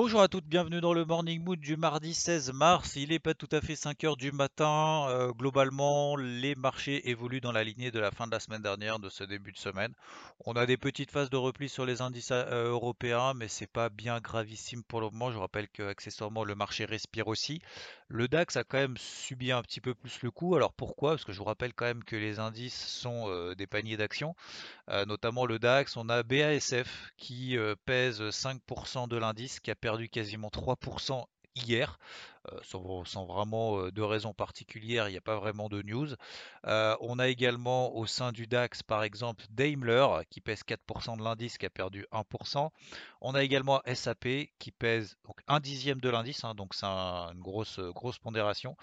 Bonjour à toutes, bienvenue dans le Morning Mood du mardi 16 mars. Il n'est pas tout à fait 5 heures du matin. Euh, globalement, les marchés évoluent dans la lignée de la fin de la semaine dernière, de ce début de semaine. On a des petites phases de repli sur les indices euh, européens, mais c'est pas bien gravissime pour le moment. Je rappelle que accessoirement le marché respire aussi. Le DAX a quand même subi un petit peu plus le coup. Alors pourquoi? Parce que je vous rappelle quand même que les indices sont euh, des paniers d'actions. notamment le DAX, on a BASF qui pèse 5% de l'indice, qui a perdu quasiment 3% hier, euh, sans, vraiment euh, de raison particulière, il n'y a pas vraiment de news. Euh, on a également au sein du DAX, par exemple, Daimler, qui pèse 4% de l'indice, qui a perdu 1%. On a également SAP, qui pèse donc un dixième de l'indice, hein, donc c'est une grosse, grosse pondération,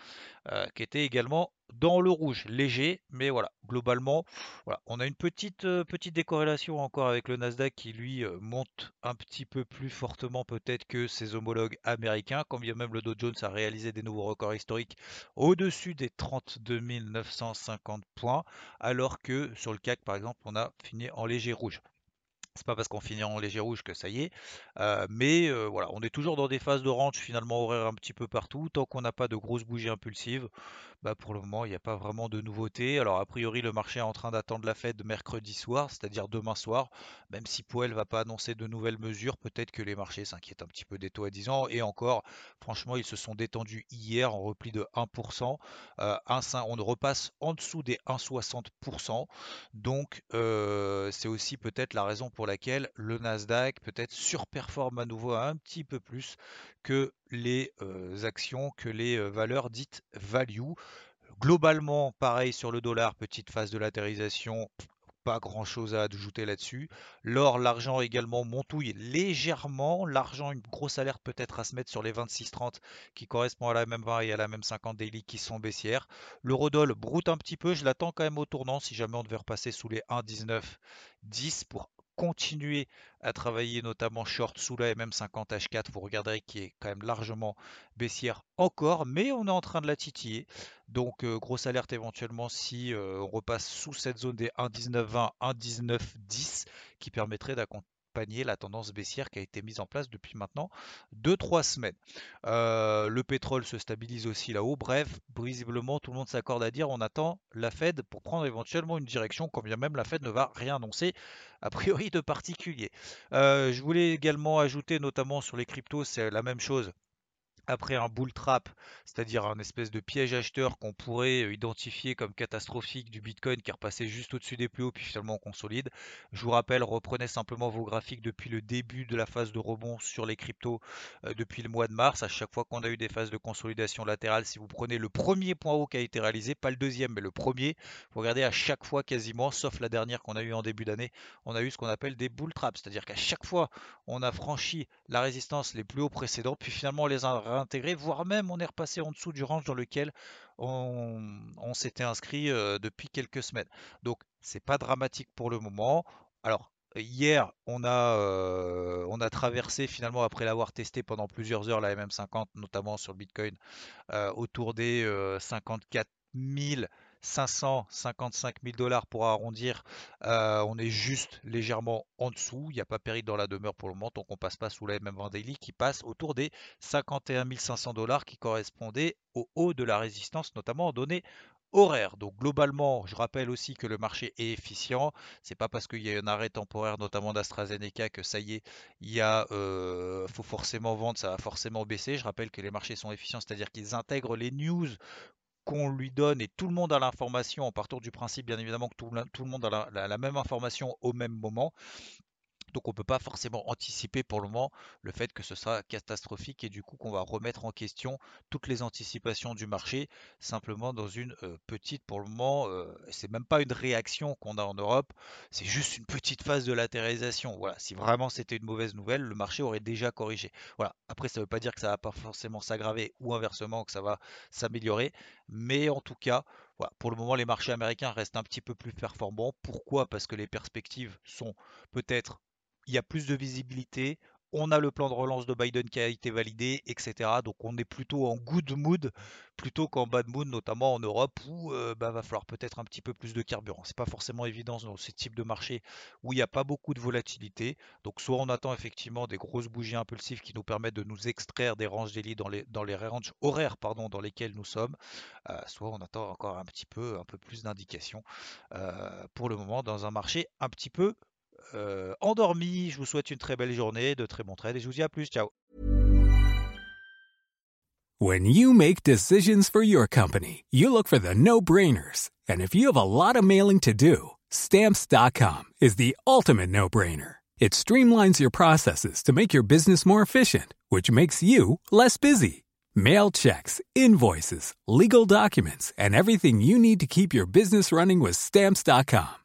qui était également dans le rouge, léger, mais voilà, globalement, voilà, on a une petite, petite décorrélation encore avec le Nasdaq qui lui monte un petit peu plus fortement peut-être que ses homologues américains, quand bien même le Dow Jones a réalisé des nouveaux records historiques au-dessus des 32 950 points, alors que sur le CAC par exemple, on a fini en léger rouge. C'est pas parce qu'on finit en léger rouge que ça y est. Euh, mais euh, voilà, on est toujours dans des phases de range finalement horaire un petit peu partout. Tant qu'on n'a pas de grosses bougies impulsives, bah pour le moment, il n'y a pas vraiment de nouveautés. Alors a priori, le marché est en train d'attendre la fête de mercredi soir, c'est-à-dire demain soir. Même si Powell va pas annoncer de nouvelles mesures, peut-être que les marchés s'inquiètent un petit peu des taux à 10 ans. Et encore, franchement, ils se sont détendus hier en repli de 1%. Euh, on repasse en dessous des 1,60%. Donc c'est aussi peut-être la raison pour laquelle le Nasdaq peut-être surperforme à nouveau un petit peu plus que les actions, que les valeurs dites value. Globalement, pareil sur le dollar, petite phase de latérisation, pas grand chose à ajouter là-dessus. L'or, l'argent également montouille légèrement. L'argent, une grosse alerte peut-être à se mettre sur les 26-30 qui correspond à la même 20 et à la même 50 daily qui sont baissières. L'eurodoll broute un petit peu. Je l'attends quand même au tournant si jamais on devait repasser sous les 1,19-10 pour continuer à travailler notamment short sous la MM50 H4, vous regarderez qui est quand même largement baissière encore, mais on est en train de la titiller. Donc euh, grosse alerte éventuellement si euh, on repasse sous cette zone des 1,1920, 1,1910 qui permettrait la tendance baissière qui a été mise en place depuis maintenant 2-3 semaines. Euh, le pétrole se stabilise aussi là-haut. Bref, visiblement, tout le monde s'accorde à dire on attend la Fed pour prendre éventuellement une direction, quand bien même la Fed ne va rien annoncer a priori de particulier. Euh, je voulais également ajouter, notamment sur les cryptos, c'est la même chose après un bull trap, c'est-à-dire un espèce de piège acheteur qu'on pourrait euh, identifier comme catastrophique du Bitcoin qui est repassé juste au-dessus des plus hauts puis finalement consolide. Je vous rappelle, reprenez simplement vos graphiques depuis le début de la phase de rebond sur les cryptos euh, depuis le mois de mars. À chaque fois qu'on a eu des phases de consolidation latérale, si vous prenez le premier point haut qui a été réalisé, pas le deuxième mais le premier, vous regardez à chaque fois quasiment, sauf la dernière qu'on a eu en début d'année, on a eu ce qu'on appelle des bull traps, c'est-à-dire qu'à chaque fois on a franchi la résistance les plus hauts précédents, puis finalement on les a intégré, voire même on est repassé en dessous du range dans lequel on, s'était inscrit euh, depuis quelques semaines. Donc c'est pas dramatique pour le moment. Alors hier, on a, euh, on a traversé finalement après l'avoir testé pendant plusieurs heures la MM50, notamment sur le Bitcoin, euh, autour des 54 000 555 000 dollars pour arrondir. Euh, on est juste légèrement en dessous. Il n'y a pas péril dans la demeure pour le moment, donc on passe pas sous la MM20 Daily qui passe autour des 51 500 dollars qui correspondaient au haut de la résistance, notamment en données horaires. Donc globalement, je rappelle aussi que le marché est efficient. C'est pas parce qu'il y a un arrêt temporaire, notamment d'AstraZeneca, que ça y est, il y a, euh, faut forcément vendre, ça va forcément baisser. Je rappelle que les marchés sont efficients, c'est-à-dire qu'ils intègrent les news qu'on lui donne et tout le monde a l'information en partant du principe bien évidemment que tout, le monde a la, même information au même moment. Donc on ne peut pas forcément anticiper pour le moment le fait que ce sera catastrophique et du coup qu'on va remettre en question toutes les anticipations du marché simplement dans une petite pour le moment c'est même pas une réaction qu'on a en Europe, c'est juste une petite phase de latéralisation. Voilà, si vraiment c'était une mauvaise nouvelle, le marché aurait déjà corrigé. Voilà, après ça ne veut pas dire que ça va pas forcément s'aggraver ou inversement que ça va s'améliorer, mais en tout cas, voilà, pour le moment les marchés américains restent un petit peu plus performants. Pourquoi? Parce que les perspectives sont peut-être il y a plus de visibilité, on a le plan de relance de Biden qui a été validé, etc. Donc on est plutôt en good mood plutôt qu'en bad mood, notamment en Europe où il euh, bah, va falloir peut-être un petit peu plus de carburant. C'est pas forcément évident dans ce type de marché où il n'y a pas beaucoup de volatilité. Donc soit on attend effectivement des grosses bougies impulsives qui nous permettent de nous extraire des ranges daily dans les, dans ranges horaires dans lesquels nous sommes, euh, soit on attend encore un petit peu, un peu plus d'indications euh, pour le moment dans un marché un petit peu euh, endormi. Je vous souhaite une très belle journée, de très bons trades et je vous dis à plus. Ciao. When you make decisions for your company, you look for the no-brainers. And if you have a lot of mailing to do, stamps.com is the ultimate no-brainer. It streamlines your processes to make your business more efficient, which makes you less busy. Mail checks, invoices, legal documents, and everything you need to keep your business running with stamps.com.